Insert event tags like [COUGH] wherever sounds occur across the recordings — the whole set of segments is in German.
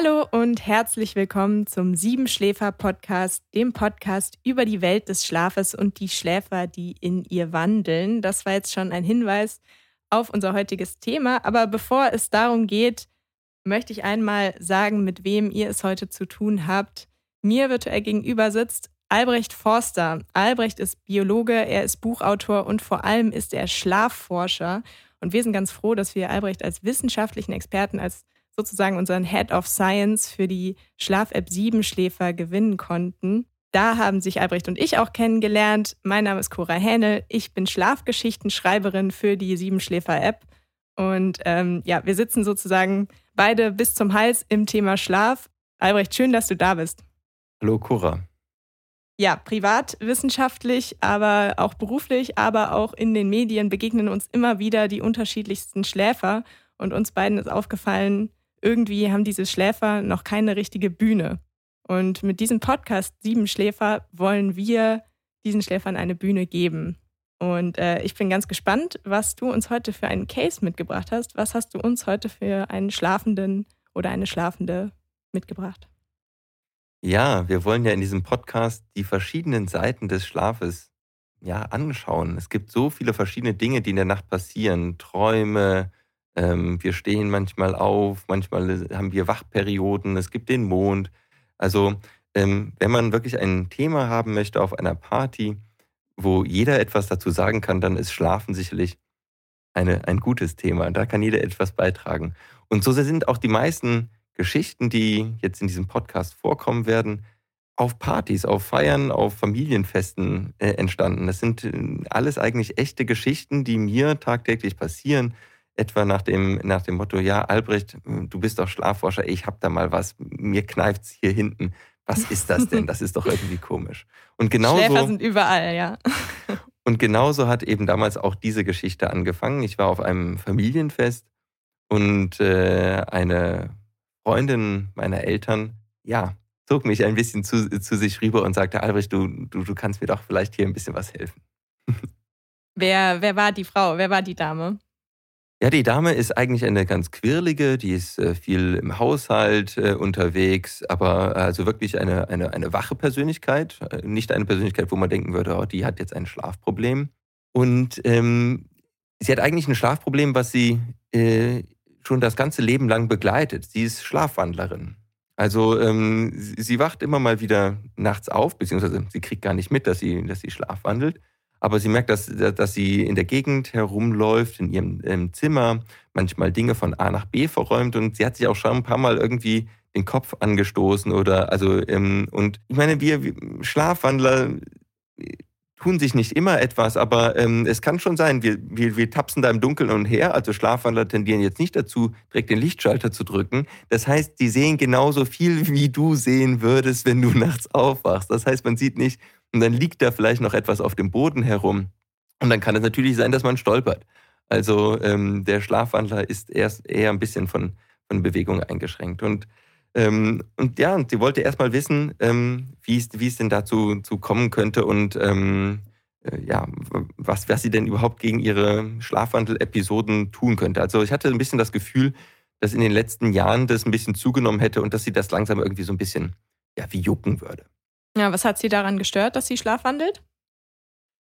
Hallo und herzlich willkommen zum Siebenschläfer-Podcast, dem Podcast über die Welt des Schlafes und die Schläfer, die in ihr wandeln. Das war jetzt schon ein Hinweis auf unser heutiges Thema. Aber bevor es darum geht, möchte ich einmal sagen, mit wem ihr es heute zu tun habt. Mir virtuell gegenüber sitzt Albrecht Forster. Albrecht ist Biologe, er ist Buchautor und vor allem ist er Schlafforscher. Und wir sind ganz froh, dass wir Albrecht als wissenschaftlichen Experten, als sozusagen unseren Head of Science für die Schlaf-App 7 Schläfer gewinnen konnten. Da haben sich Albrecht und ich auch kennengelernt. Mein Name ist Cora Hähnel. Ich bin Schlafgeschichtenschreiberin für die Siebenschläfer-App. Und ähm, ja, wir sitzen sozusagen beide bis zum Hals im Thema Schlaf. Albrecht, schön, dass du da bist. Hallo, Cora. Ja, privat, wissenschaftlich, aber auch beruflich, aber auch in den Medien begegnen uns immer wieder die unterschiedlichsten Schläfer. Und uns beiden ist aufgefallen, irgendwie haben diese Schläfer noch keine richtige Bühne. Und mit diesem Podcast Sieben Schläfer wollen wir diesen Schläfern eine Bühne geben. Und äh, ich bin ganz gespannt, was du uns heute für einen Case mitgebracht hast. Was hast du uns heute für einen Schlafenden oder eine Schlafende mitgebracht? Ja, wir wollen ja in diesem Podcast die verschiedenen Seiten des Schlafes ja, anschauen. Es gibt so viele verschiedene Dinge, die in der Nacht passieren. Träume, ähm, wir stehen manchmal auf, manchmal haben wir Wachperioden, es gibt den Mond. Also ähm, wenn man wirklich ein Thema haben möchte auf einer Party, wo jeder etwas dazu sagen kann, dann ist Schlafen sicherlich eine, ein gutes Thema. Da kann jeder etwas beitragen. Und so sind auch die meisten Geschichten, die jetzt in diesem Podcast vorkommen werden, auf Partys, auf Feiern, auf Familienfesten äh, entstanden. Das sind äh, alles eigentlich echte Geschichten, die mir tagtäglich passieren etwa nach dem, nach dem Motto, ja, Albrecht, du bist doch Schlafforscher, ich hab da mal was, mir kneift's hier hinten. Was ist das denn? Das ist doch irgendwie komisch. Und genauso, Schläfer sind überall, ja. [LAUGHS] Und genauso hat eben damals auch diese Geschichte angefangen. Ich war auf einem Familienfest und äh, eine Freundin meiner Eltern, ja, zog mich ein bisschen zu, zu sich rüber und sagte, Albrecht, du, du, du kannst mir doch vielleicht hier ein bisschen was helfen. [LAUGHS] Wer, wer war die Frau? Wer war die Dame? Ja, die Dame ist eigentlich eine ganz quirlige, die ist äh, viel im Haushalt äh, unterwegs, aber äh, also wirklich eine, eine, eine wache Persönlichkeit, nicht eine Persönlichkeit, wo man denken würde, oh, die hat jetzt ein Schlafproblem. Und ähm, sie hat eigentlich ein Schlafproblem, was sie schon das ganze Leben lang begleitet. Sie ist Schlafwandlerin. Also ähm, sie, sie wacht immer mal wieder nachts auf, beziehungsweise sie kriegt gar nicht mit, dass sie, dass sie schlafwandelt. Aber sie merkt, dass, dass sie in der Gegend herumläuft, in ihrem, Zimmer, manchmal Dinge von A nach B verräumt und sie hat sich auch schon ein paar Mal irgendwie den Kopf angestoßen oder also ähm, und ich meine, wir, Schlafwandler tun sich nicht immer etwas, aber ähm, es kann schon sein, wir, wir, wir tapsen da im Dunkeln und her. Also Schlafwandler tendieren jetzt nicht dazu, direkt den Lichtschalter zu drücken. Das heißt, die sehen genauso viel, wie du sehen würdest, wenn du [LAUGHS] nachts aufwachst. Das heißt, man sieht nicht, und dann liegt da vielleicht noch etwas auf dem Boden herum. Und dann kann es natürlich sein, dass man stolpert. Also ähm, der Schlafwandler ist erst eher ein bisschen von, von Bewegung eingeschränkt. Und, ähm, und ja, und sie wollte erst mal wissen, ähm, wie, es, wie es denn dazu zu kommen könnte und ähm, äh, ja, was, was sie denn überhaupt gegen ihre Schlafwandel-Episoden tun könnte. Also ich hatte ein bisschen das Gefühl, dass in den letzten Jahren das ein bisschen zugenommen hätte und dass sie das langsam irgendwie so ein bisschen ja, wie jucken würde. Ja, was hat sie daran gestört, dass sie schlafwandelt?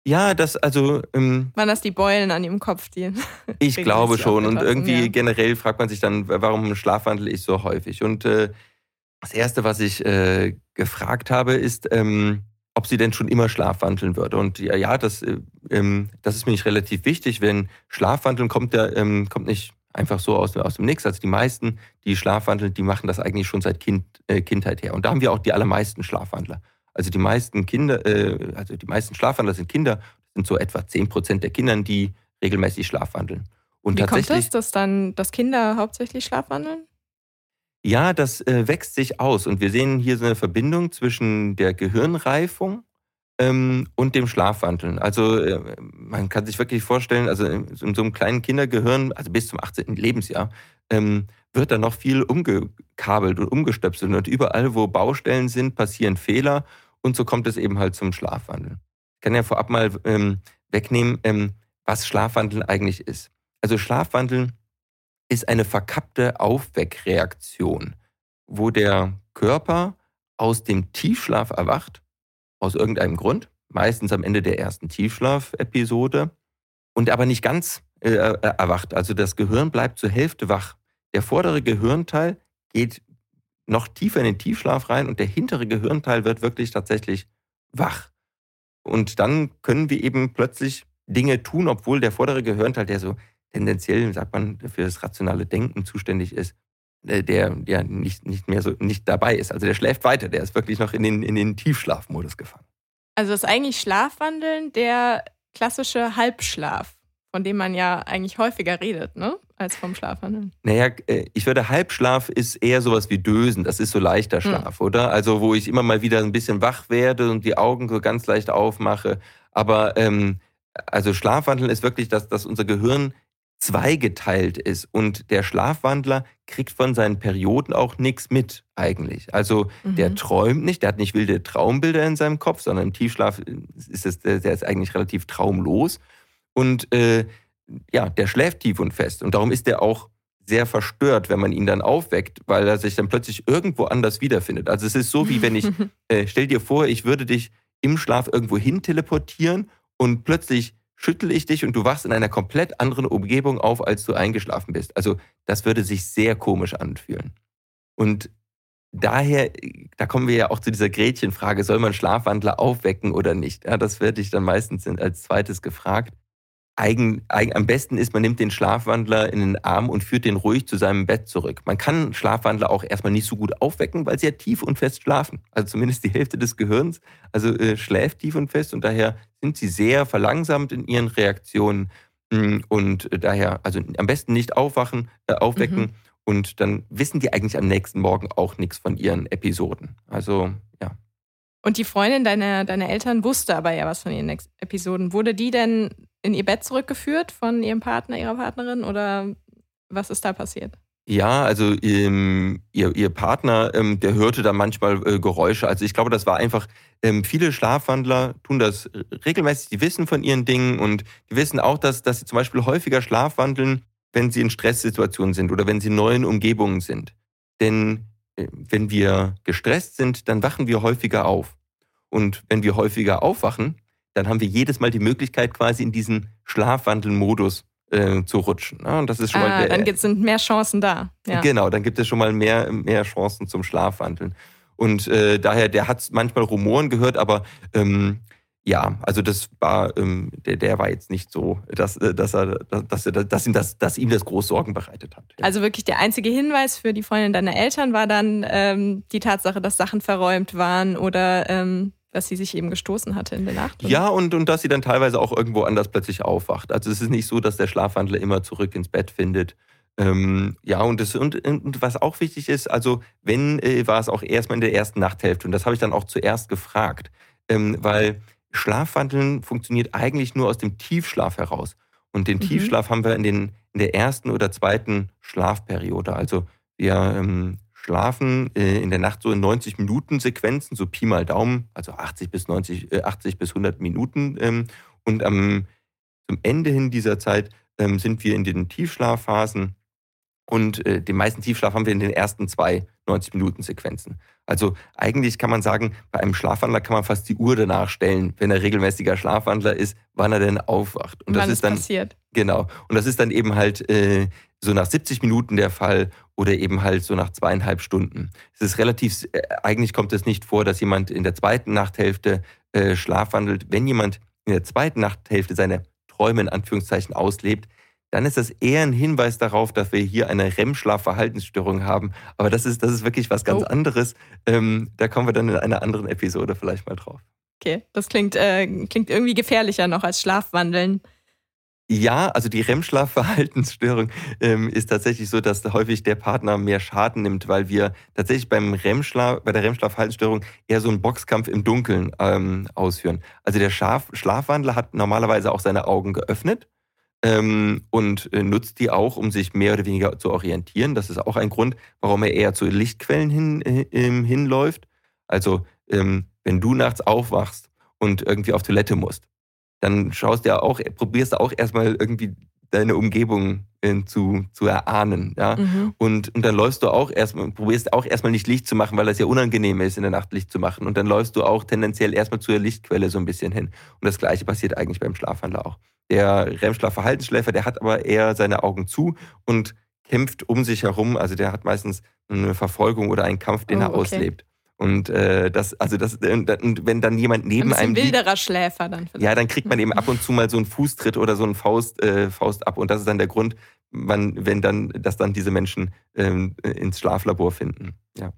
Ja, das, also. Ähm, Waren das die Beulen an ihrem Kopf, die. ich [LAUGHS] glaube schon. Und irgendwie ja. generell fragt man sich dann, warum schlafwandel ich so häufig? Und äh, das Erste, was ich äh, gefragt habe, ist, ähm, ob sie denn schon immer schlafwandeln würde. Und ja, ja das, äh, ähm, das ist mir nicht relativ wichtig. Wenn Schlafwandeln kommt, der, ähm, kommt nicht einfach so aus, aus dem Nix. Also die meisten, die schlafwandeln, die machen das eigentlich schon seit kind, äh, Kindheit her. Und da haben wir auch die allermeisten Schlafwandler. Also die meisten Kinder, äh, also die meisten Schlafwandler sind Kinder, das sind so etwa 10 Prozent der Kinder, die regelmäßig schlafwandeln. Und Wie kommt das, dass dann, dass Kinder hauptsächlich schlafwandeln? Ja, das äh, wächst sich aus. Und wir sehen hier so eine Verbindung zwischen der Gehirnreifung ähm, und dem Schlafwandeln. Also äh, man kann sich wirklich vorstellen, also in so einem kleinen Kindergehirn, also bis zum 18. Lebensjahr, ähm, wird da noch viel umgekabelt und umgestöpselt. Und überall, wo Baustellen sind, passieren Fehler. Und so kommt es eben halt zum Schlafwandeln. Ich kann ja vorab mal ähm, wegnehmen, ähm, was Schlafwandeln eigentlich ist. Also Schlafwandeln ist eine verkappte Aufweckreaktion. wo der Körper aus dem Tiefschlaf erwacht, aus irgendeinem Grund, meistens am Ende der ersten Tiefschlafepisode, und aber nicht ganz äh, äh, erwacht. Also das Gehirn bleibt zur Hälfte wach. Der vordere Gehirnteil geht noch tiefer in den Tiefschlaf rein und der hintere Gehirnteil wird wirklich tatsächlich wach. Und dann können wir eben plötzlich Dinge tun, obwohl der vordere Gehirnteil, der so tendenziell, sagt man, für das rationale Denken zuständig ist, äh, der ja nicht, nicht mehr so nicht dabei ist. Also der schläft weiter, der ist wirklich noch in den, in den Tiefschlafmodus gefangen. Also ist eigentlich Schlafwandeln der klassische Halbschlaf, von dem man ja eigentlich häufiger redet, ne? Als vom Schlafwandeln. Naja, äh, ich würde, Halbschlaf ist eher sowas wie Dösen. Das ist so leichter hm. Schlaf, mhm. oder? Also, wo ich immer mal wieder ein bisschen wach werde und die Augen so ganz leicht aufmache. Aber ähm, also Schlafwandeln ist wirklich, dass, dass unser Gehirn zweigeteilt ist und der Schlafwandler kriegt von seinen Perioden auch nichts mit eigentlich. Also mhm. der träumt nicht, der hat nicht wilde Traumbilder in seinem Kopf, sondern im Tiefschlaf ist es, der ist eigentlich relativ traumlos und äh, ja, der schläft tief und fest und darum ist der auch sehr verstört, wenn man ihn dann aufweckt, weil er sich dann plötzlich irgendwo anders wiederfindet. Also es ist so, wie wenn ich, [LAUGHS] äh, stell dir vor, ich würde dich im Schlaf irgendwo hin teleportieren und plötzlich schüttel ich dich und du wachst in einer komplett anderen Umgebung auf, als du eingeschlafen bist. Also das würde sich sehr komisch anfühlen. Und daher, da kommen wir ja auch zu dieser Gretchenfrage, soll man Schlafwandler aufwecken oder nicht? Ja, das werde ich dann meistens als zweites gefragt eigen, eigen, am besten ist, man nimmt den Schlafwandler in den Arm und führt den ruhig zu seinem Bett zurück. Man kann Schlafwandler auch erstmal nicht so gut aufwecken, weil sie ja tief und fest schlafen. Also zumindest die Hälfte des Gehirns also äh, schläft tief und fest und daher sind sie sehr verlangsamt in ihren Reaktionen mm, und daher also am besten nicht aufwachen, äh, aufwecken mhm. und dann wissen die eigentlich am nächsten Morgen auch nichts von ihren Episoden. Also ja. Und die Freundin deiner, deiner Eltern wusste aber ja was von ihren Episoden. Wurde die denn in ihr Bett zurückgeführt von ihrem Partner, ihrer Partnerin oder was ist da passiert? Ja, also ähm, ihr, ihr Partner, ähm, der hörte da manchmal äh, Geräusche. Also ich glaube, das war einfach, ähm, viele Schlafwandler tun das regelmäßig, die wissen von ihren Dingen und die wissen auch, dass, dass sie zum Beispiel häufiger schlafwandeln, wenn sie in Stresssituationen sind oder wenn sie in neuen Umgebungen sind. Denn wenn wir gestresst sind, dann wachen wir häufiger auf. Und wenn wir häufiger aufwachen, dann haben wir jedes Mal die Möglichkeit, quasi in diesen Schlafwandelmodus äh, zu rutschen. Ja, und das ist schon ah, mal dann sind mehr Chancen da. Ja. Genau, dann gibt es schon mal mehr, mehr Chancen zum Schlafwandeln. Und äh, daher, der hat manchmal Rumoren gehört, aber ähm, ja, also das war, ähm, der, der war jetzt nicht so, dass, äh, dass, er, dass, dass, ihm das, dass ihm das groß Sorgen bereitet hat. Also wirklich der einzige Hinweis für die Freundin deiner Eltern war dann ähm, die Tatsache, dass Sachen verräumt waren oder ähm, dass sie sich eben gestoßen hatte in der Nacht. Ja, und, und dass sie dann teilweise auch irgendwo anders plötzlich aufwacht. Also es ist nicht so, dass der Schlafwandler immer zurück ins Bett findet. Ähm, ja, und, das, und, und was auch wichtig ist, also wenn, äh, war es auch erstmal in der ersten Nachthälfte. Und das habe ich dann auch zuerst gefragt. Ähm, weil Schlafwandeln funktioniert eigentlich nur aus dem Tiefschlaf heraus. Und den mhm. Tiefschlaf haben wir in, den, in der ersten oder zweiten Schlafperiode. Also wir ähm, schlafen äh, in der Nacht so in 90 Minuten Sequenzen, so Pi mal Daumen, also 80 bis 90, äh, 80 bis 100 Minuten. Ähm, und am, zum Ende hin dieser Zeit ähm, sind wir in den Tiefschlafphasen und äh, den meisten Tiefschlaf haben wir in den ersten zwei 90-Minuten-Sequenzen. Also eigentlich kann man sagen, bei einem Schlafwandler kann man fast die Uhr danach stellen, wenn er regelmäßiger Schlafwandler ist, wann er denn aufwacht. Und wann das ist dann passiert. Genau. Und das ist dann eben halt äh, so nach 70 Minuten der Fall oder eben halt so nach zweieinhalb Stunden. Es ist relativ, äh, eigentlich kommt es nicht vor, dass jemand in der zweiten Nachthälfte äh, schlafwandelt. Wenn jemand in der zweiten Nachthälfte seine Träume in Anführungszeichen auslebt, dann ist das eher ein Hinweis darauf, dass wir hier eine REM-Schlafverhaltensstörung haben. Aber das ist, das ist wirklich was ganz oh. anderes. Ähm, da kommen wir dann in einer anderen Episode vielleicht mal drauf. Okay, das klingt, äh, klingt irgendwie gefährlicher noch als Schlafwandeln. Ja, also die REM-Schlafverhaltensstörung ähm, ist tatsächlich so, dass häufig der Partner mehr Schaden nimmt, weil wir tatsächlich beim bei der REM-Schlafverhaltensstörung eher so einen Boxkampf im Dunkeln ähm, ausführen. Also der Schlaf Schlafwandler hat normalerweise auch seine Augen geöffnet ähm, und äh, nutzt die auch, um sich mehr oder weniger zu orientieren. Das ist auch ein Grund, warum er eher zu Lichtquellen hin, äh, hinläuft. Also ähm, wenn du nachts aufwachst und irgendwie auf Toilette musst, dann schaust du ja auch, probierst du auch erstmal irgendwie deine Umgebung äh, zu, zu erahnen. Ja? Mhm. Und, und dann läufst du auch erstmal, probierst auch erstmal nicht Licht zu machen, weil das ja unangenehm ist, in der Nacht Licht zu machen. Und dann läufst du auch tendenziell erstmal zur Lichtquelle so ein bisschen hin. Und das gleiche passiert eigentlich beim Schlafwandler auch. Der REM-Schlaf-Verhaltensschläfer, der hat aber eher seine Augen zu und kämpft um sich herum. Also der hat meistens eine Verfolgung oder einen Kampf, den oh, er auslebt. Und äh, das, also das, und wenn dann jemand neben ein einem. Ein wilderer Schläfer dann vielleicht. Ja, dann kriegt man eben ab und zu mal so einen Fußtritt oder so einen Faust, äh, Faust ab. Und das ist dann der Grund, wann, wenn dann, dass dann diese Menschen ähm, ins Schlaflabor finden. Ja.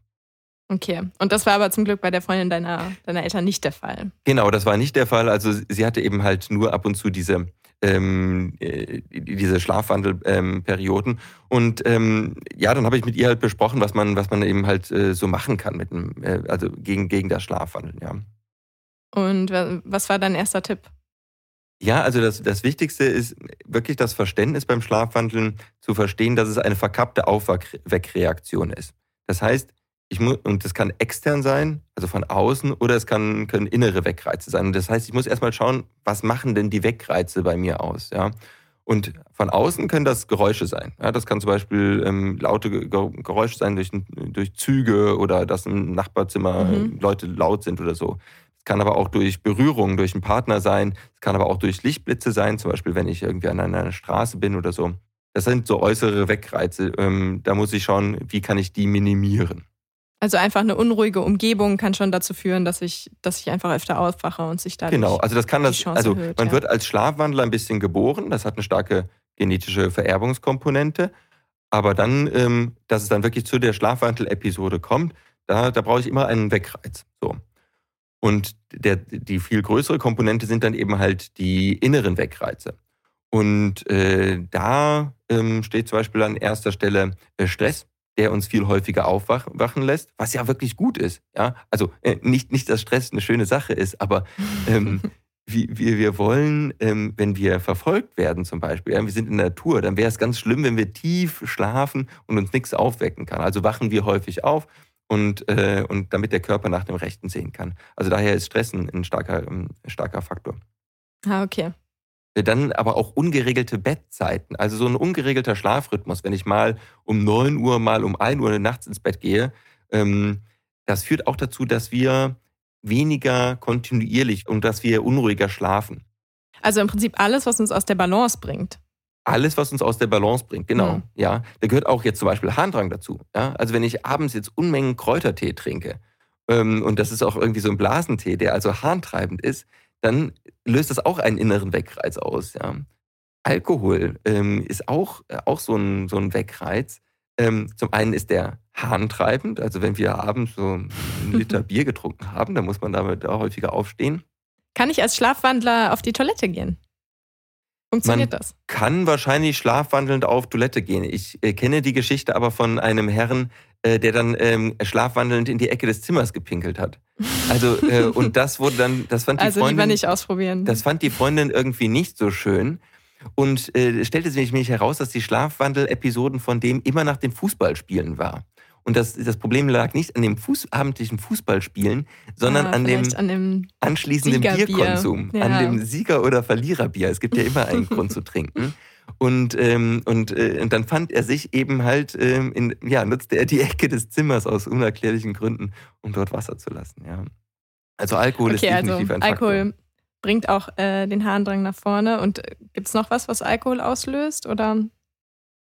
Okay. Und das war aber zum Glück bei der Freundin deiner, deiner Eltern nicht der Fall. Genau, das war nicht der Fall. Also sie hatte eben halt nur ab und zu diese ähm, äh, diese Schlafwandelperioden. Und ähm, ja, dann habe ich mit ihr halt besprochen, was man, was man eben halt äh, so machen kann mit dem, äh, also gegen, gegen das Schlafwandeln, ja. Und was war dein erster Tipp? Ja, also das, das Wichtigste ist wirklich das Verständnis beim Schlafwandeln zu verstehen, dass es eine verkappte Aufweckreaktion ist. Das heißt, ich muss, und das kann extern sein, also von außen, oder es kann, können innere Wegreize sein. Und das heißt, ich muss erstmal schauen, was machen denn die Wegreize bei mir aus, ja. Und von außen können das Geräusche sein. Ja, das kann zum Beispiel ähm, laute Geräusche sein durch, durch Züge oder dass im Nachbarzimmer mhm. Leute laut sind oder so. Es kann aber auch durch Berührung, durch einen Partner sein. Es kann aber auch durch Lichtblitze sein, zum Beispiel wenn ich irgendwie an einer Straße bin oder so. Das sind so äußere Wegreize. Ähm, da muss ich schauen, wie kann ich die minimieren. Also einfach eine unruhige Umgebung kann schon dazu führen, dass ich, dass ich einfach öfter aufwache und sich da Genau, also das kann das, also erhöht, man ja. wird als Schlafwandler ein bisschen geboren, das hat eine starke genetische Vererbungskomponente. Aber dann, ähm, dass es dann wirklich zu der Schlafwandel-Episode kommt, da, da brauche ich immer einen Wegreiz. So. Und der, die viel größere Komponente sind dann eben halt die inneren Wegreize. Und äh, da ähm, steht zum Beispiel an erster Stelle äh, Stress der uns viel häufiger aufwachen lässt, was ja wirklich gut ist. Ja? Also äh, nicht, nicht, dass Stress eine schöne Sache ist, aber [LAUGHS] ähm, wir, wir wollen, ähm, wenn wir verfolgt werden zum Beispiel, ja, wir sind in der Natur, dann wäre es ganz schlimm, wenn wir tief schlafen und uns nichts aufwecken kann. Also wachen wir häufig auf und, äh, und damit der Körper nach dem Rechten sehen kann. Also daher ist Stress ein, ein starker, ein starker Faktor. Ah, okay. Dann aber auch ungeregelte Bettzeiten. Also so ein ungeregelter Schlafrhythmus, wenn ich mal um 9 Uhr, mal um 1 Uhr nachts ins Bett gehe, ähm, das führt auch dazu, dass wir weniger kontinuierlich und dass wir unruhiger schlafen. Also im Prinzip alles, was uns aus der Balance bringt. Alles, was uns aus der Balance bringt, genau. Mhm. Ja, da gehört auch jetzt zum Beispiel Harndrang dazu. Ja? Also wenn ich abends jetzt Unmengen Kräutertee trinke, ähm, und das ist auch irgendwie so ein Blasentee, der also harntreibend ist, dann löst das auch einen inneren Wegreiz aus. Ja. Alkohol ähm, ist auch, äh, auch so, ein, so ein Wegreiz. Ähm, zum einen ist der harntreibend, also wenn wir abends so einen Liter [LAUGHS] Bier getrunken haben, dann muss man damit auch häufiger aufstehen. Kann ich als Schlafwandler auf die Toilette gehen? Funktioniert man das? Kann wahrscheinlich schlafwandelnd auf Toilette gehen. Ich äh, kenne die Geschichte aber von einem Herrn, äh, der dann ähm, schlafwandelnd in die Ecke des Zimmers gepinkelt hat. Also, äh, [LAUGHS] und das wurde dann, das fand die also Freundin. nicht ausprobieren. Das fand die Freundin irgendwie nicht so schön. Und äh, stellte sich nämlich heraus, dass die Schlafwandel-Episoden von dem immer nach dem Fußballspielen war. Und das, das Problem lag nicht an dem Fuß, abendlichen Fußballspielen, sondern ah, an, dem an, dem anschließenden Bierkonsum, ja. an dem Sieger- oder Verliererbier. Es gibt ja immer einen Grund zu trinken. Und, ähm, und, äh, und dann fand er sich eben halt, ähm, in, ja, nutzte er die [LAUGHS] Ecke des Zimmers aus unerklärlichen Gründen, um dort Wasser zu lassen. Ja. Also Alkohol okay, ist also definitiv also ein Faktor. Alkohol bringt auch äh, den Harndrang nach vorne. Und äh, gibt es noch was, was Alkohol auslöst? Oder?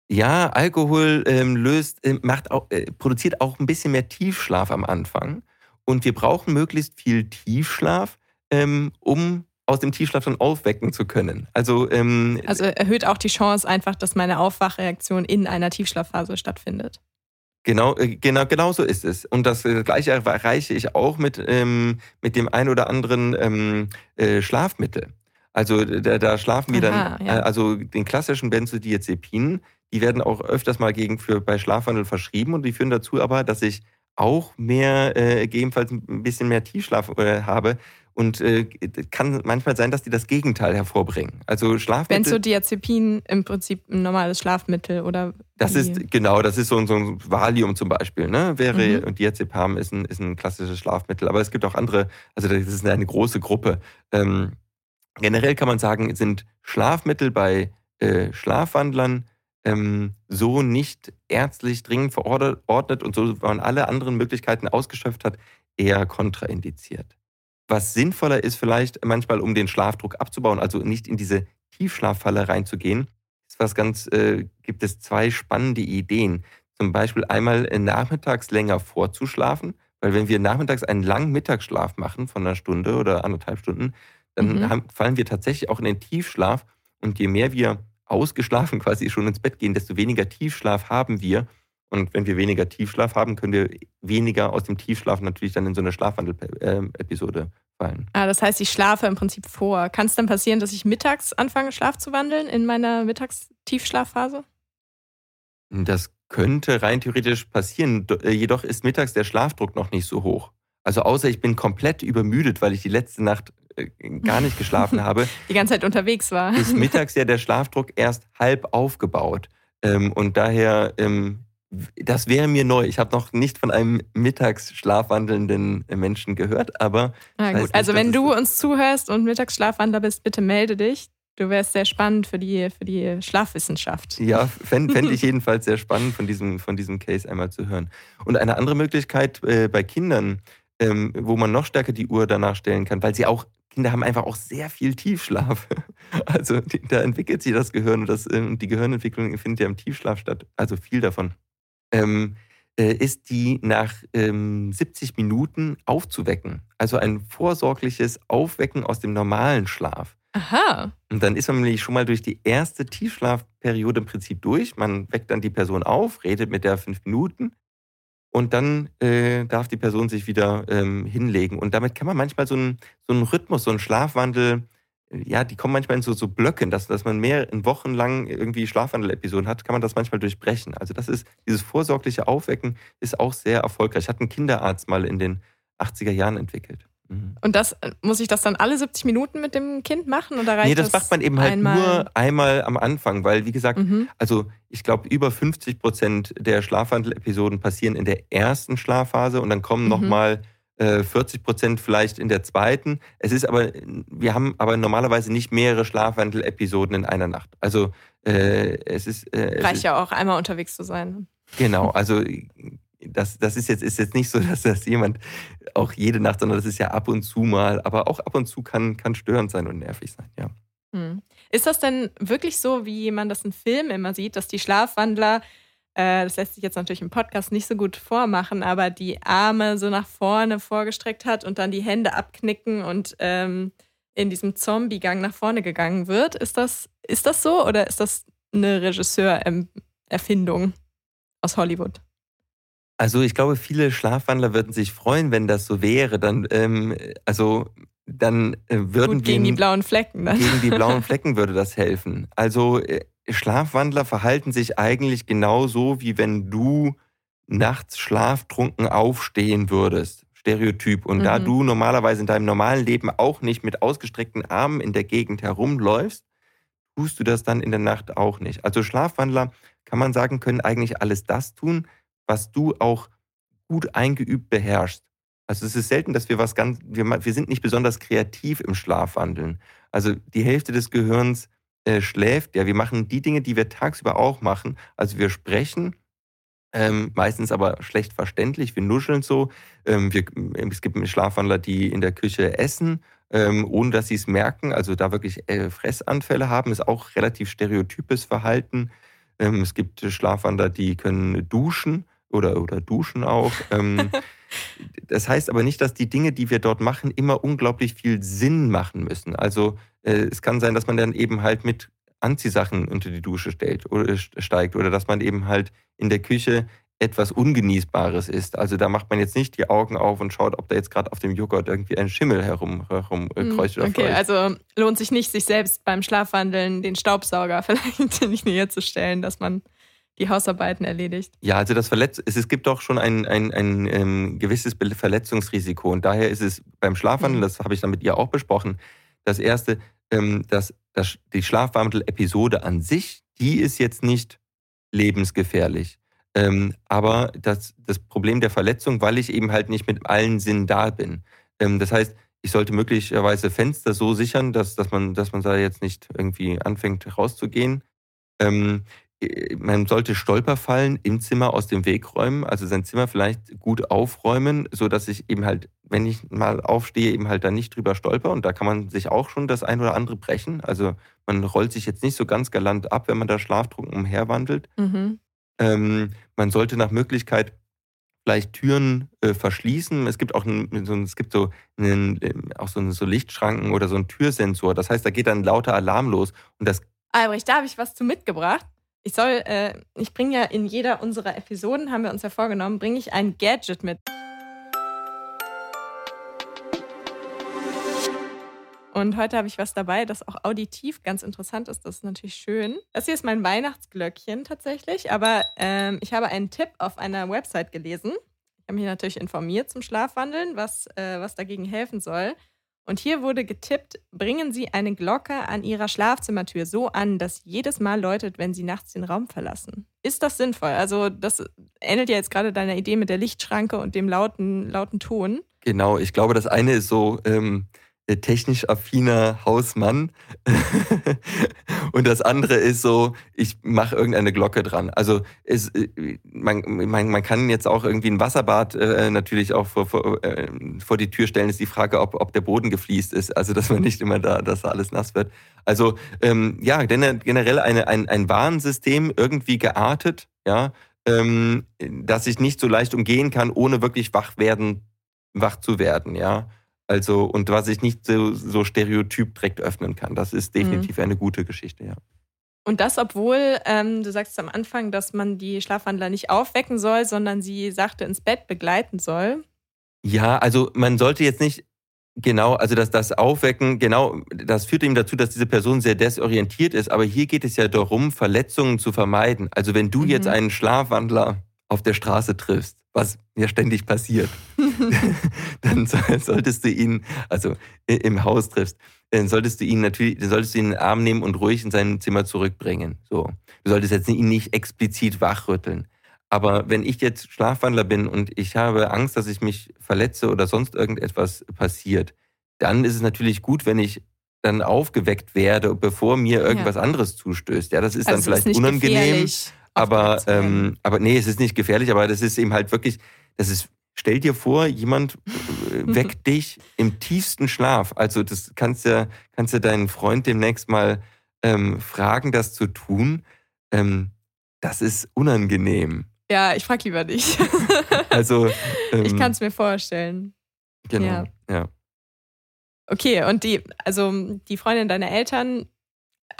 Ja, Alkohol ähm, löst, äh, macht auch, äh, produziert auch ein bisschen mehr Tiefschlaf am Anfang. Und wir brauchen möglichst viel Tiefschlaf, ähm, um aus dem Tiefschlaf dann aufwecken zu können. Also, ähm, also erhöht auch die Chance einfach, dass meine Aufwachreaktion in einer Tiefschlafphase stattfindet. Genau, äh, genau, genau so ist es. Und das äh, Gleiche erreiche ich auch mit, ähm, mit dem ein oder anderen ähm, äh, Schlafmittel. Also da, da schlafen wir Aha, dann, ja. äh, also den klassischen Benzodiazepinen, die werden auch öfters mal gegen für bei Schlafwandel verschrieben und die führen dazu aber, dass ich auch mehr, äh, gegebenenfalls ein bisschen mehr Tiefschlaf äh, habe, und äh, kann manchmal sein, dass die das Gegenteil hervorbringen. Also Schlafmittel. Benzodiazepin im Prinzip ein normales Schlafmittel oder? Das wie? ist genau, das ist so, so ein Valium zum Beispiel. Ne? Wäre mhm. und Diazepam ist ein, ist ein klassisches Schlafmittel, aber es gibt auch andere. Also das ist eine große Gruppe. Ähm, generell kann man sagen, sind Schlafmittel bei äh, Schlafwandlern ähm, so nicht ärztlich dringend verordnet und so man alle anderen Möglichkeiten ausgeschöpft hat, eher kontraindiziert. Was sinnvoller ist vielleicht manchmal, um den Schlafdruck abzubauen, also nicht in diese Tiefschlaffalle reinzugehen, ist was ganz, äh, gibt es zwei spannende Ideen. Zum Beispiel einmal äh, nachmittags länger vorzuschlafen, weil wenn wir nachmittags einen langen Mittagsschlaf machen von einer Stunde oder anderthalb Stunden, dann mhm. haben, fallen wir tatsächlich auch in den Tiefschlaf und je mehr wir ausgeschlafen [LAUGHS] quasi schon ins Bett gehen, desto weniger Tiefschlaf haben wir. Und wenn wir weniger Tiefschlaf haben, können wir weniger aus dem Tiefschlaf natürlich dann in so eine Schlafwandel-Episode fallen. Ah, das heißt, ich schlafe im Prinzip vor. Kann es dann passieren, dass ich mittags anfange, Schlaf zu wandeln in meiner Mittagstiefschlafphase? Das könnte rein theoretisch passieren. Äh, jedoch ist mittags der Schlafdruck noch nicht so hoch. Also außer ich bin komplett übermüdet, weil ich die letzte Nacht äh, gar nicht geschlafen [LAUGHS] habe. Die ganze Zeit unterwegs war. Ist [LAUGHS] mittags ja der Schlafdruck erst halb aufgebaut. Ähm, und daher, ähm, das wäre mir neu. Ich habe noch nicht von einem mittags schlafwandelnden Menschen gehört, aber. Na gut, nicht, also wenn du uns zuhörst und Mittagsschlafwandler bist, bitte melde dich. Du wärst sehr spannend für die, für die Schlafwissenschaft. Ja, fände [LAUGHS] fänd ich jedenfalls sehr spannend, von diesem, von diesem Case einmal zu hören. Und eine andere Möglichkeit äh, bei Kindern, ähm, wo man noch stärker die Uhr danach stellen kann, weil sie auch Kinder haben einfach auch sehr viel Tiefschlaf. [LAUGHS] Also die, da entwickelt sich das Gehirn und das, äh, die Gehirnentwicklung findet ja im Tiefschlaf statt. Also viel davon. Ähm, äh, ist die nach ähm, 70 Minuten aufzuwecken. Also ein vorsorgliches Aufwecken aus dem normalen Schlaf. Aha. Und dann ist man nämlich schon mal durch die erste Tiefschlafperiode im Prinzip durch. Man weckt dann die Person auf, redet mit der fünf Minuten und dann äh, darf die Person sich wieder ähm, hinlegen. Und damit kann man manchmal so einen, so einen Rhythmus, so einen Schlafwandel, ja, die kommen manchmal in so, so Blöcken, dass, dass man mehr in Wochen lang irgendwie Schlafwandel-Episoden hat, kann man das manchmal durchbrechen. Also das ist, dieses vorsorgliche Aufwecken ist auch sehr erfolgreich. Hat ein Kinderarzt mal in den 80er Jahren entwickelt. Mhm. Und das muss ich das dann alle 70 Minuten mit dem Kind machen oder reicht Nee, das, das macht man eben halt einmal? nur einmal am Anfang, weil wie gesagt, mhm. also ich glaube über 50 Prozent der Schlafwandel-Episoden passieren in der ersten Schlafphase und dann kommen mhm. nochmal äh, 40 Prozent vielleicht in der zweiten. Es ist aber, wir haben aber normalerweise nicht mehrere Schlafwandel-Episoden in einer Nacht. Also äh, es ist. Äh, Reicht ja auch einmal unterwegs zu sein. Genau, also das, das ist, jetzt, ist jetzt nicht so, [LAUGHS] dass das jemand auch jede Nacht, sondern das ist ja ab und zu mal, aber auch ab und zu kann, kann störend sein und nervig sein, ja. Hm. Ist das denn wirklich so, wie man das in Filmen immer sieht, dass die Schlafwandler, äh, das lässt sich jetzt natürlich im Podcast nicht so gut vormachen, aber die Arme so nach vorne vorgestreckt hat und dann die Hände abknicken und ähm, in diesem Zombie-Gang nach vorne gegangen wird? Ist das, ist das so oder ist das eine Regisseur-Erfindung aus Hollywood? Also ich glaube, viele Schlafwandler würden sich freuen, wenn das so wäre. Dann, ähm, also dann äh, würden Gut, gegen die blauen Flecken. Dann. Gegen die blauen [LAUGHS] Flecken würde das helfen. Also äh, Schlafwandler verhalten sich eigentlich genauso, wie wenn du nachts schlaftrunken aufstehen würdest. Stereotyp. Und mhm. da du normalerweise in deinem normalen Leben auch nicht mit ausgestreckten Armen in der Gegend herumläufst, tust du das dann in der Nacht auch nicht. Also Schlafwandler, kann man sagen, können eigentlich alles das tun, was du auch gut eingeübt beherrschst. Also es ist selten, dass wir was ganz, wir, wir sind nicht besonders kreativ im Schlafwandeln. Also die Hälfte des Gehirns äh, schläft. Ja, wir machen die Dinge, die wir tagsüber auch machen. Also wir sprechen, ähm, meistens aber schlecht verständlich. Wir nuscheln so. Ähm, wir, es gibt Schlafwandler, die in der Küche essen, ähm, ohne dass sie es merken. Also da wirklich äh, Fressanfälle haben, ist auch relativ stereotypes Verhalten. Ähm, es gibt Schlafwandler, die können duschen oder, oder duschen auch. [LAUGHS] Ähm, das heißt aber nicht, dass die Dinge, die wir dort machen, immer unglaublich viel Sinn machen müssen. Also äh, es kann sein, dass man dann eben halt mit Anziehsachen unter die Dusche stellt oder steigt oder dass man eben halt in der Küche etwas Ungenießbares ist. Also da macht man jetzt nicht die Augen auf und schaut, ob da jetzt gerade auf dem Joghurt irgendwie ein Schimmel herum, herum äh, hm, kreucht oder Okay, fleucht. also lohnt sich nicht, sich selbst beim Schlafwandeln den Staubsauger [LAUGHS] vielleicht in die Nähe zu stellen, dass man die Hausarbeiten erledigt. Ja, also das Verletz es, es gibt auch schon ein, ein, ein, ein ähm, gewisses Verletzungsrisiko. Und daher ist es beim Schlafwandel, mhm. das habe ich dann mit ihr auch besprochen, das erste, ähm, dass, dass die Schlafwandel-Episode an sich, die ist jetzt nicht lebensgefährlich. Ähm, aber das, das Problem der Verletzung, weil ich eben halt nicht mit allen Sinnen da bin. Das heißt, ich sollte möglicherweise Fenster so sichern, dass, dass, man, dass man da jetzt nicht irgendwie anfängt rauszugehen. Ähm, äh, man sollte Stolperfallen im Zimmer aus dem Weg räumen, also sein Zimmer vielleicht gut aufräumen, so dass ich eben halt, wenn ich mal aufstehe, eben halt da nicht drüber stolper. Und da kann man sich auch schon das ein oder andere brechen. Also man rollt sich jetzt nicht so ganz galant ab, wenn man da schlaftrunken umherwandelt. Mhm. Ähm, man sollte nach Möglichkeit vielleicht Türen äh, verschließen. Es gibt auch ein, so, es gibt so, einen, ähm, auch so, so Lichtschranken oder so einen Türsensor. Das heißt, da geht dann lauter Alarm los. Und das Albrecht, da habe ich was zu mitgebracht. Ich soll, äh, ich bringe ja in jeder unserer Episoden, haben wir uns ja vorgenommen, bringe ich ein Gadget mit. Und heute habe ich was dabei, das auch auditiv ganz interessant ist. Das ist natürlich schön. Das hier ist mein Weihnachtsglöckchen tatsächlich, aber ähm, ich habe einen Tipp auf einer Website gelesen. Ich habe mich natürlich informiert zum Schlafwandeln, was, äh, was dagegen helfen soll. Und hier wurde getippt, bringen Sie eine Glocke an Ihrer Schlafzimmertür so an, dass jedes Mal läutet, wenn Sie nachts den Raum verlassen. Ist das sinnvoll? Also das ähnelt ja jetzt gerade deiner Idee mit der Lichtschranke und dem lauten, lauten Ton. Genau, ich glaube, das eine ist so, ähm, äh, technisch affiner Hausmann. [LAUGHS] und das andere ist so, ich mache irgendeine Glocke dran. Also es, äh, man, man, man kann jetzt auch irgendwie ein Wasserbad äh, natürlich auch vor, vor, äh, vor die Tür stellen. Ist die Frage, ob, ob der Boden gefliest ist. Also dass man nicht immer da, dass da alles nass wird. Also ähm, ja, generell eine, ein, ein Warnsystem irgendwie geartet, ja, ähm, dass ich nicht so leicht umgehen kann, ohne wirklich wach werden, wach zu werden, ja. Also, und was ich nicht so, so stereotyp direkt öffnen kann. Das ist definitiv mhm. eine gute Geschichte, ja. Und das, obwohl ähm, du sagst am Anfang, dass man die Schlafwandler nicht aufwecken soll, sondern sie sachte ins Bett begleiten soll. Ja, also man sollte jetzt nicht genau, also das, das Aufwecken, genau, das führt eben dazu, dass diese Person sehr desorientiert ist. Aber hier geht es ja darum, Verletzungen zu vermeiden. Also wenn du mhm. jetzt einen Schlafwandler auf der Straße triffst, was ja ständig passiert, [LAUGHS] [LAUGHS] dann solltest du ihn, also im Haus triffst, dann solltest du ihn natürlich, dann solltest du ihn in den Arm nehmen und ruhig in sein Zimmer zurückbringen. So. Du solltest jetzt ihn nicht explizit wachrütteln. Aber wenn ich jetzt Schlafwandler bin und ich habe Angst, dass ich mich verletze oder sonst irgendetwas passiert, dann ist es natürlich gut, wenn ich dann aufgeweckt werde, bevor mir irgendwas ja. anderes zustößt. Ja, das ist also dann vielleicht unangenehm. Gefährlich aber, ähm, aber nee, es ist nicht gefährlich, aber das ist eben halt wirklich, das ist, stell dir vor, jemand äh, [LAUGHS] weckt dich im tiefsten Schlaf. Also das kannst du, kannst du deinen Freund demnächst mal ähm, fragen, das zu tun. Ähm, das ist unangenehm. Ja, ich frag lieber dich. [LAUGHS] also ich ähm, kann es mir vorstellen. Genau, ja. ja. Okay, und die, also die Freundin deiner Eltern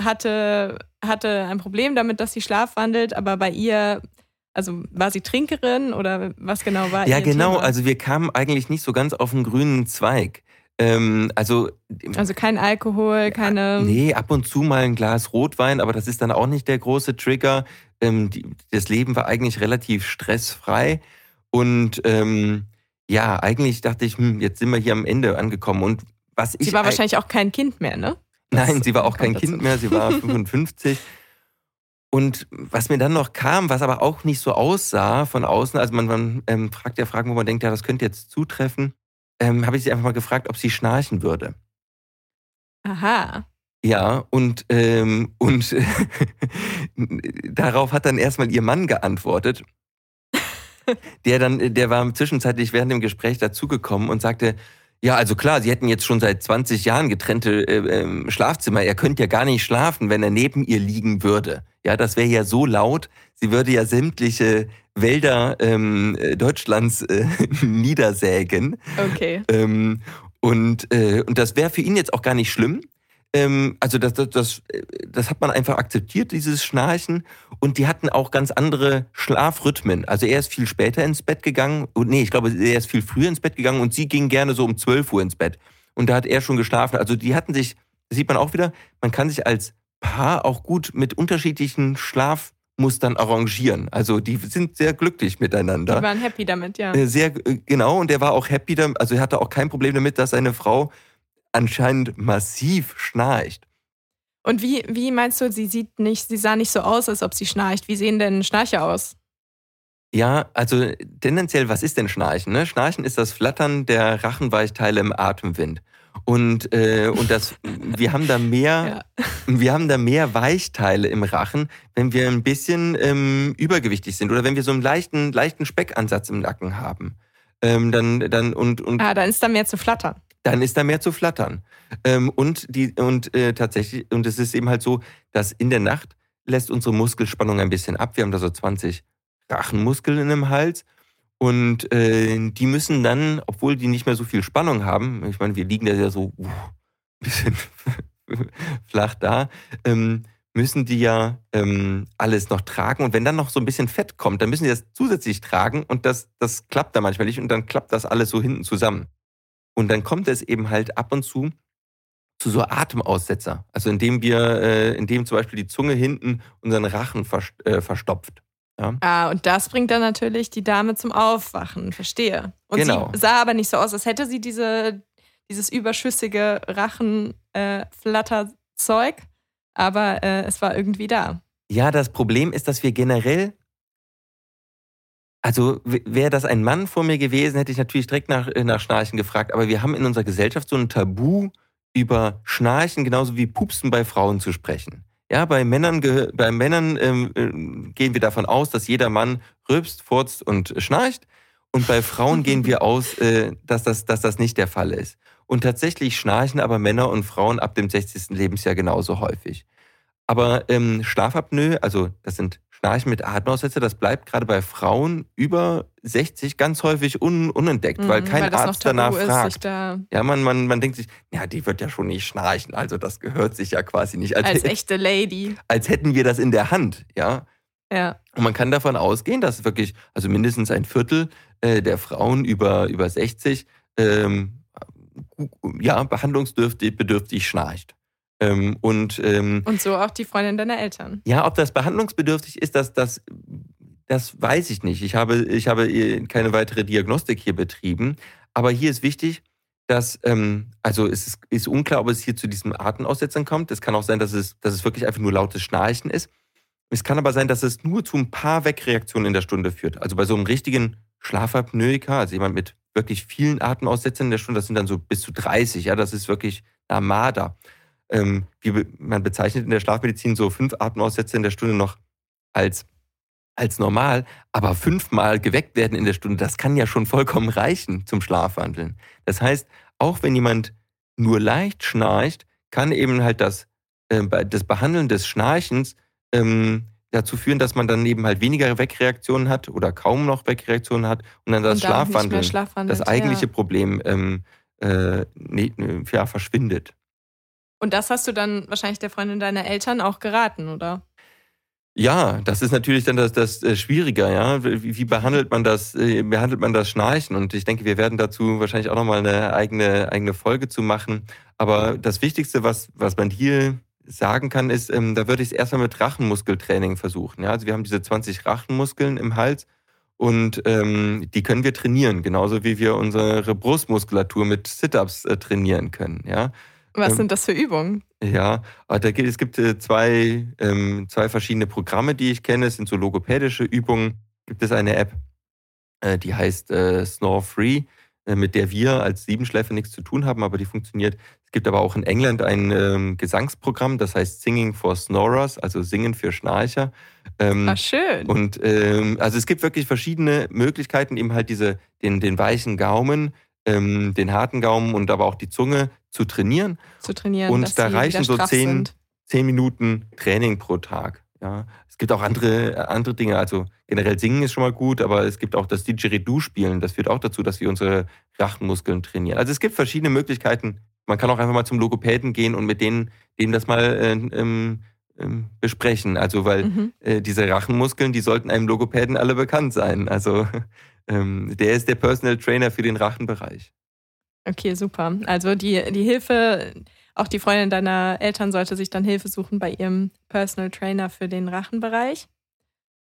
hatte, hatte ein Problem damit, dass sie schlafwandelt, aber bei ihr, also war sie Trinkerin oder was genau war? Ja, genau. Thema? Also wir kamen eigentlich nicht so ganz auf den grünen Zweig. Ähm, also, also kein Alkohol, keine. Nee, ab und zu mal ein Glas Rotwein, aber das ist dann auch nicht der große Trigger. Ähm, die, das Leben war eigentlich relativ stressfrei. Und ähm, ja, eigentlich dachte ich, hm, jetzt sind wir hier am Ende angekommen. Und was ich. Sie war wahrscheinlich auch kein Kind mehr, ne? Nein, sie war auch kein Kind mehr, sie war [LAUGHS] 55. Und was mir dann noch kam, was aber auch nicht so aussah von außen, also man, man ähm, fragt ja Fragen, wo man denkt, ja, das könnte jetzt zutreffen, ähm, habe ich sie einfach mal gefragt, ob sie schnarchen würde. Aha. Ja, und, ähm, und [LAUGHS] darauf hat dann erstmal ihr Mann geantwortet. [LAUGHS] Der dann, der war zwischenzeitlich während dem Gespräch dazugekommen und sagte, ja, also klar, sie hätten jetzt schon seit 20 Jahren getrennte äh, äh, Schlafzimmer. Er könnte ja gar nicht schlafen, wenn er neben ihr liegen würde. Ja, das wäre ja so laut, sie würde ja sämtliche Wälder ähm, äh, Deutschlands äh, [LAUGHS] niedersägen. Okay. Ähm, und, äh, und das wäre für ihn jetzt auch gar nicht schlimm, ähm, also das, das, das, das hat man einfach akzeptiert, dieses Schnarchen. Und die hatten auch ganz andere Schlafrhythmen. Also er ist viel später ins Bett gegangen. Und nee, ich glaube, er ist viel früher ins Bett gegangen und sie ging gerne so um 12 Uhr ins Bett. Und da hat er schon geschlafen. Also die hatten sich, das sieht man auch wieder, man kann sich als Paar auch gut mit unterschiedlichen Schlafmustern arrangieren. Also die sind sehr glücklich miteinander. Die waren happy damit, ja. Äh, sehr äh, genau und er war auch happy damit, also er hatte auch kein Problem damit, dass seine Frau anscheinend massiv schnarcht. Und wie, wie meinst du, sie sieht nicht, sie sah nicht so aus, als ob sie schnarcht. Wie sehen denn Schnarcher aus? Ja, also tendenziell, was ist denn Schnarchen? Ne? Schnarchen ist das Flattern der Rachenweichteile im Atemwind. Und, äh, und das, [LAUGHS] wir haben da mehr, ja. wir haben da mehr Weichteile im Rachen, wenn wir ein bisschen ähm, übergewichtig sind oder wenn wir so einen leichten, leichten Speckansatz im Nacken haben. Ähm, dann, dann, und, und, ah, dann ist da mehr zu flattern. Dann ist da mehr zu flattern. Ähm, und die, und äh, tatsächlich, und es ist eben halt so, dass in der Nacht lässt unsere Muskelspannung ein bisschen ab. Wir haben da so 20 Rachenmuskeln in dem Hals. Und äh, die müssen dann, obwohl die nicht mehr so viel Spannung haben, ich meine, wir liegen da ja so uh, ein bisschen [LAUGHS] flach da, ähm, müssen die ja ähm, alles noch tragen. Und wenn dann noch so ein bisschen Fett kommt, dann müssen die das zusätzlich tragen und das, das klappt da manchmal nicht und dann klappt das alles so hinten zusammen. Und dann kommt es eben halt ab und zu zu so Atemaussetzer. Also indem wir, äh, indem zum Beispiel die Zunge hinten unseren Rachen äh, verstopft. Ja. Ah, und das bringt dann natürlich die Dame zum Aufwachen, verstehe. Und genau. sie sah aber nicht so aus, als hätte sie diese, dieses überschüssige Rachenflatterzeug, äh, aber äh, es war irgendwie da. Ja, das Problem ist, dass wir generell also wäre das ein Mann vor mir gewesen, hätte ich natürlich direkt nach, äh, nach Schnarchen gefragt. Aber wir haben in unserer Gesellschaft so ein Tabu, über Schnarchen genauso wie Pupsen bei Frauen zu sprechen. Ja, bei Männern, bei Männern ähm, äh, gehen wir davon aus, dass jeder Mann rülpst, furzt und schnarcht. Und bei Frauen gehen wir aus, äh, dass, das, dass das nicht der Fall ist. Und tatsächlich schnarchen aber Männer und Frauen ab dem 60. Lebensjahr genauso häufig. Aber ähm, Schlafapnoe, also das sind Schnarchen mit Atemaussetzer, das bleibt gerade bei Frauen über 60 ganz häufig un unentdeckt, mhm, weil kein weil Arzt danach ist, fragt. Da ja, man, man, man denkt sich, ja, die wird ja schon nicht schnarchen, also das gehört sich ja quasi nicht. Als, als echte Lady. Als hätten wir das in der Hand, ja. Ja. Und man kann davon ausgehen, dass wirklich, also mindestens ein Viertel äh, der Frauen über, über 60 ähm, ja, behandlungsbedürftig bedürftig schnarcht. Ähm, und, ähm, und so auch die Freundin deiner Eltern. Ja, ob das behandlungsbedürftig ist, das, das, das weiß ich nicht. Ich habe, ich habe keine weitere Diagnostik hier betrieben. Aber hier ist wichtig, dass, ähm, also es ist, ist unklar, ob es hier zu diesem Atemaussetzern kommt. Es kann auch sein, dass es, dass es wirklich einfach nur lautes Schnarchen ist. Es kann aber sein, dass es nur zu ein paar Wegreaktionen in der Stunde führt. Also bei so einem richtigen Schlafapnoiker, also jemand mit wirklich vielen Atemaussetzern in der Stunde, das sind dann so bis zu 30, ja, das ist wirklich Armada ähm, wie man bezeichnet in der Schlafmedizin so fünf Atemaussätze in der Stunde noch als, als normal, aber fünfmal geweckt werden in der Stunde, das kann ja schon vollkommen reichen zum Schlafwandeln. Das heißt, auch wenn jemand nur leicht schnarcht, kann eben halt das, äh, das Behandeln des Schnarchens ähm, dazu führen, dass man dann eben halt weniger Wegreaktionen hat oder kaum noch Wegreaktionen hat und dann das und Schlafwandeln, das eigentliche ja. Problem ähm, äh, nee, ja, verschwindet. Und das hast du dann wahrscheinlich der Freundin deiner Eltern auch geraten, oder? Ja, das ist natürlich dann das, das äh, Schwieriger, ja. Wie, wie, behandelt man das, äh, behandelt man das Schnarchen? Und ich denke, wir werden dazu wahrscheinlich auch nochmal eine eigene, eigene Folge zu machen. Aber das Wichtigste, was, was man hier sagen kann, ist, ähm, da würde ich es erstmal mit Rachenmuskeltraining versuchen. Ja? Also wir haben diese 20 Rachenmuskeln im Hals und ähm, die können wir trainieren, genauso wie wir unsere Brustmuskulatur mit Sit-Ups äh, trainieren können. Ja? Was ähm, sind das für Übungen? Ja, da gibt, es gibt äh, zwei, ähm, zwei verschiedene Programme, die ich kenne. Es sind so logopädische Übungen. Gibt es eine App, äh, die heißt äh, Snore Free, äh, mit der wir als Siebenschläfer nichts zu tun haben, aber die funktioniert. Es gibt aber auch in England ein ähm, Gesangsprogramm, das heißt Singing for Snorers, also Singen für Schnarcher. Ähm, Ach, schön. Und ähm, also es gibt wirklich verschiedene Möglichkeiten, eben halt diese, den, den weichen Gaumen ähm, den harten Gaumen und aber auch die Zunge zu trainieren. Zu trainieren. Und da reichen so zehn, zehn Minuten Training pro Tag. Ja. Es gibt auch andere, andere Dinge. Also generell singen ist schon mal gut, aber es gibt auch das Didgeridoo-Spielen. Das führt auch dazu, dass wir unsere Rachenmuskeln trainieren. Also es gibt verschiedene Möglichkeiten. Man kann auch einfach mal zum Logopäden gehen und mit denen, denen das mal äh, ähm, ähm, besprechen. Also weil mhm. äh, diese Rachenmuskeln, die sollten einem Logopäden alle bekannt sein. Also [LAUGHS] ähm, der ist der Personal Trainer für den Rachenbereich. Okay, super. Also die, die Hilfe, auch die Freundin deiner Eltern sollte sich dann Hilfe suchen bei ihrem Personal Trainer für den Rachenbereich.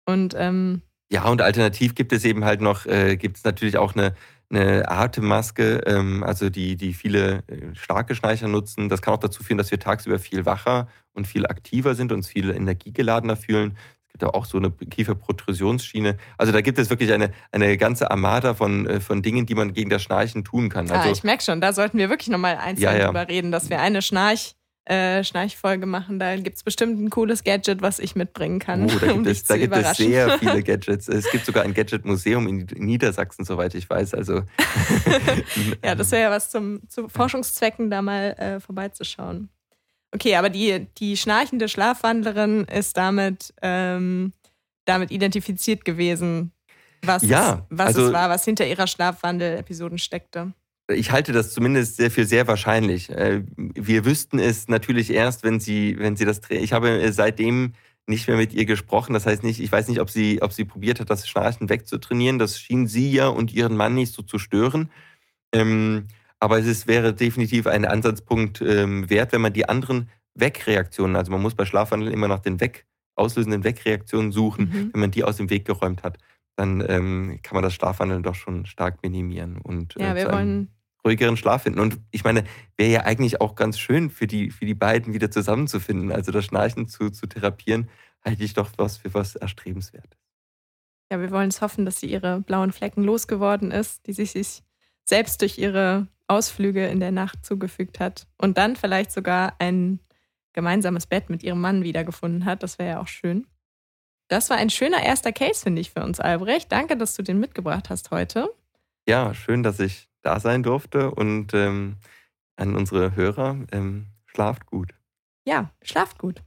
Und ähm, ja, und alternativ gibt es eben halt noch, äh, gibt es natürlich auch eine, eine Atemmaske, ähm, also die, die viele äh, starke Schnarcher nutzen. Das kann auch dazu führen, dass wir tagsüber viel wacher und viel aktiver sind, uns viel energiegeladener fühlen gibt auch so eine Kieferprotrusionsschiene. Also da gibt es wirklich eine, eine ganze Armada von, äh, von Dingen, die man gegen das Schnarchen tun kann. Also, ah, ich merke schon, da sollten wir wirklich nochmal einzeln Ja, ja. drüber reden, dass wir eine Schnarch, äh, Schnarchfolge machen. Da gibt es bestimmt ein cooles Gadget, was ich mitbringen kann, oh, da [LAUGHS] um gibt, dich es, da gibt es sehr [LAUGHS] viele Gadgets. Es gibt sogar ein Gadget-Museum in Niedersachsen, soweit ich weiß. Also, [LAUGHS] ja, das wäre ja was zum, zu Forschungszwecken, da mal äh, vorbeizuschauen. Okay, aber die, die schnarchende Schlafwandlerin ist damit, ähm, damit identifiziert gewesen, was, Ja, es, was also- es war, was hinter ihrer Schlafwandel-Episoden steckte. Ich halte das zumindest sehr für sehr wahrscheinlich. Äh, Wir wüssten es natürlich erst, wenn sie, wenn sie das. Ich habe äh, seitdem nicht mehr mit ihr gesprochen. Das heißt nicht, ich weiß nicht, ob sie, ob sie probiert hat, das Schnarchen wegzutrainieren. Das schien sie ja und ihren Mann nicht so zu stören. Ähm, aber es ist, wäre definitiv ein Ansatzpunkt ähm, wert, wenn man die anderen Wegreaktionen, also man muss bei Schlafwandeln immer nach den Weg, auslösenden Wegreaktionen suchen, Mhm. wenn man die aus dem Weg geräumt hat, dann ähm, kann man das Schlafwandeln doch schon stark minimieren und Ja, äh, wir zu einem wollen ruhigeren Schlaf finden. Und ich meine, wäre ja eigentlich auch ganz schön für die, für die beiden wieder zusammenzufinden. Also das Schnarchen zu, zu therapieren, halte ich doch was für was Erstrebenswertes. Ja, wir wollen es hoffen, dass sie ihre blauen Flecken losgeworden ist, die sie sich selbst durch ihre Ausflüge in der Nacht zugefügt hat. Und dann vielleicht sogar ein gemeinsames Bett mit ihrem Mann wiedergefunden hat. Das wäre ja auch schön. Das war ein schöner erster Case, finde ich, für uns, Albrecht. Danke, dass du den mitgebracht hast heute. Ja, schön, dass ich da sein durfte und ähm, an unsere Hörer, ähm, schlaft gut. Ja, schlaft gut.